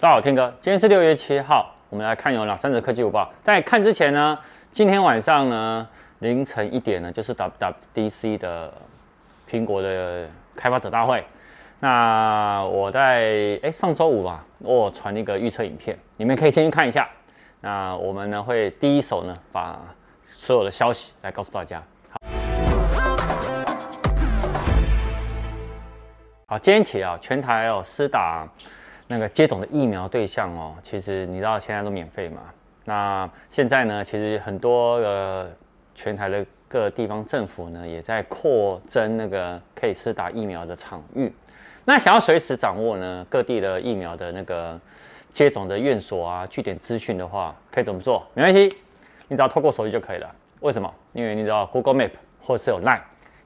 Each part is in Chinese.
大家好，天哥，今天是六月七号，我们来看有哪三则科技午报。在看之前呢，今天晚上呢凌晨一点呢，就是 WWDC 的苹果的开发者大会。那我在哎上周五吧，我传一个预测影片，你们可以先去看一下。那我们呢会第一手呢把所有的消息来告诉大家。好，好，今天起啊，全台有私打。那个接种的疫苗对象哦，其实你知道现在都免费嘛？那现在呢，其实很多的全台的各地方政府呢，也在扩增那个可以施打疫苗的场域。那想要随时掌握呢各地的疫苗的那个接种的院所啊、据点资讯的话，可以怎么做？没关系，你只要透过手机就可以了。为什么？因为你知道 Google Map 或是有 Line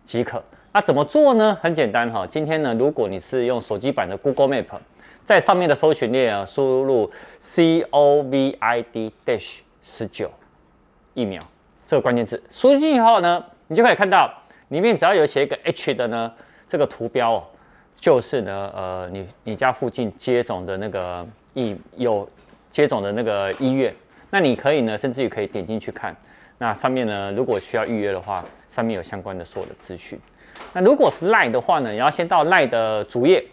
即可。那怎么做呢？很简单哈。今天呢，如果你是用手机版的 Google Map。在上面的搜寻列啊，输入 COVID dash 十九疫苗这个关键字，输进去以后呢，你就可以看到里面只要有写一个 H 的呢，这个图标哦，就是呢，呃，你你家附近接种的那个疫有接种的那个医院，那你可以呢，甚至于可以点进去看，那上面呢，如果需要预约的话，上面有相关的所有的资讯。那如果是 Line 的话呢，你要先到 Line 的主页。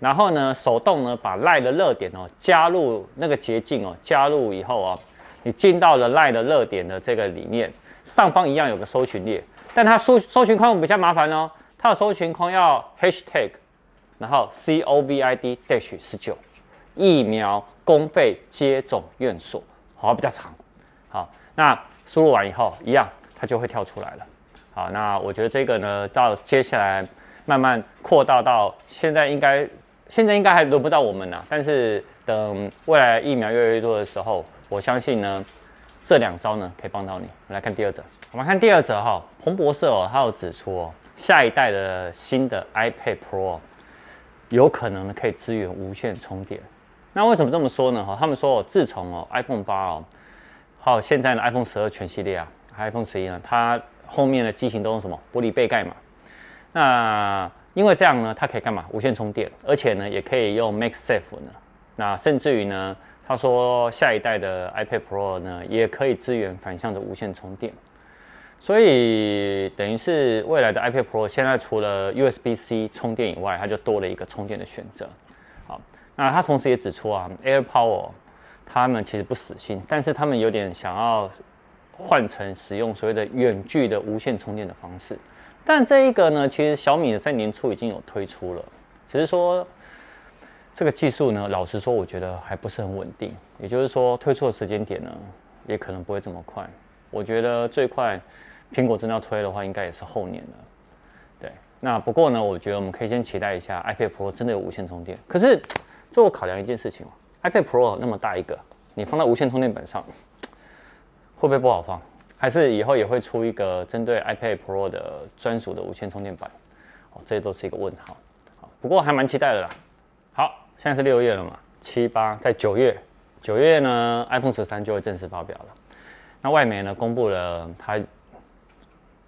然后呢，手动呢把 LINE 的热点哦加入那个捷径哦，加入以后啊，你进到了 LINE 的热点的这个里面，上方一样有个搜寻列，但它搜搜寻框比较麻烦哦，它的搜寻框要 Hashtag，然后 COVID dash 十九疫苗公费接种院所，好比较长，好，那输入完以后一样，它就会跳出来了，好，那我觉得这个呢，到接下来慢慢扩大到现在应该。现在应该还轮不到我们呢，但是等未来疫苗越来越多的时候，我相信呢，这两招呢可以帮到你。我们来看第二则，我们看第二则哈，彭博社哦，他有指出哦，下一代的新的 iPad Pro 有可能呢可以支援无线充电。那为什么这么说呢？哈，他们说哦，自从哦 iPhone 八哦，还有现在的 iPhone 十二全系列啊，iPhone 十一呢，它后面的机型都用什么玻璃背盖嘛？那因为这样呢，它可以干嘛？无线充电，而且呢，也可以用 MagSafe 呢。那甚至于呢，他说下一代的 iPad Pro 呢，也可以支援反向的无线充电。所以等于是未来的 iPad Pro 现在除了 USB-C 充电以外，它就多了一个充电的选择。好，那他同时也指出啊，AirPower 他们其实不死心，但是他们有点想要换成使用所谓的远距的无线充电的方式。但这一个呢，其实小米在年初已经有推出了，只是说这个技术呢，老实说，我觉得还不是很稳定。也就是说，推出的时间点呢，也可能不会这么快。我觉得最快，苹果真的要推的话，应该也是后年了。对，那不过呢，我觉得我们可以先期待一下 iPad Pro 真的有无线充电。可是，这我考量一件事情哦，iPad Pro 那么大一个，你放在无线充电板上，会不会不好放？还是以后也会出一个针对 iPad Pro 的专属的无线充电板，哦，这都是一个问号。不过还蛮期待的啦。好，现在是六月了嘛，七八在九月，九月呢，iPhone 十三就会正式发表了。那外媒呢公布了它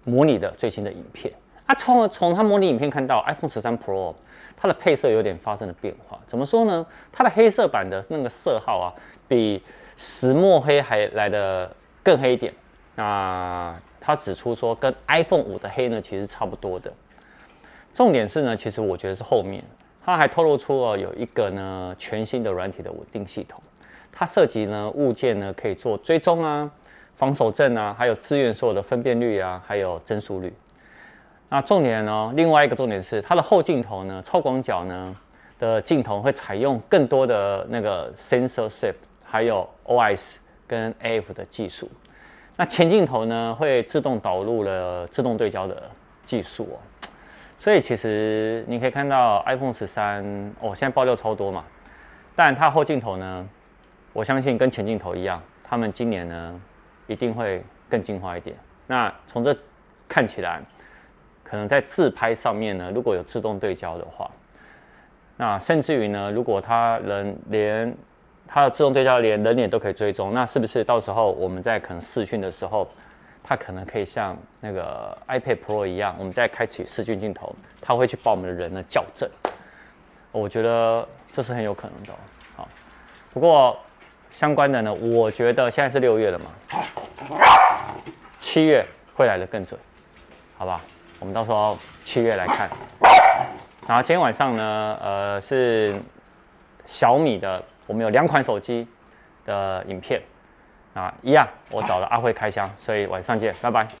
模拟的最新的影片。啊，从从它模拟影片看到 iPhone 十三 Pro 它的配色有点发生了变化。怎么说呢？它的黑色版的那个色号啊，比石墨黑还来的更黑一点。那他指出说，跟 iPhone 五的黑呢其实差不多的。重点是呢，其实我觉得是后面，他还透露出了有一个呢全新的软体的稳定系统。它涉及呢物件呢可以做追踪啊、防手震啊，还有支援所有的分辨率啊，还有帧数率。那重点呢，另外一个重点是它的后镜头呢，超广角呢的镜头会采用更多的那个 sensor shift，还有 OIS 跟 AF 的技术。那前镜头呢，会自动导入了自动对焦的技术哦，所以其实你可以看到 iPhone 十三哦，现在爆料超多嘛，但它后镜头呢，我相信跟前镜头一样，他们今年呢一定会更进化一点。那从这看起来，可能在自拍上面呢，如果有自动对焦的话，那甚至于呢，如果它能连它的自动对焦连人脸都可以追踪，那是不是到时候我们在可能视讯的时候，它可能可以像那个 iPad Pro 一样，我们在开启视讯镜头，它会去把我们的人呢校正？我觉得这是很有可能的。好，不过相关的呢，我觉得现在是六月了嘛，七月会来的更准，好不好？我们到时候七月来看。然后今天晚上呢，呃，是小米的，我们有两款手机的影片啊，一样，我找了阿辉开箱，所以晚上见，拜拜。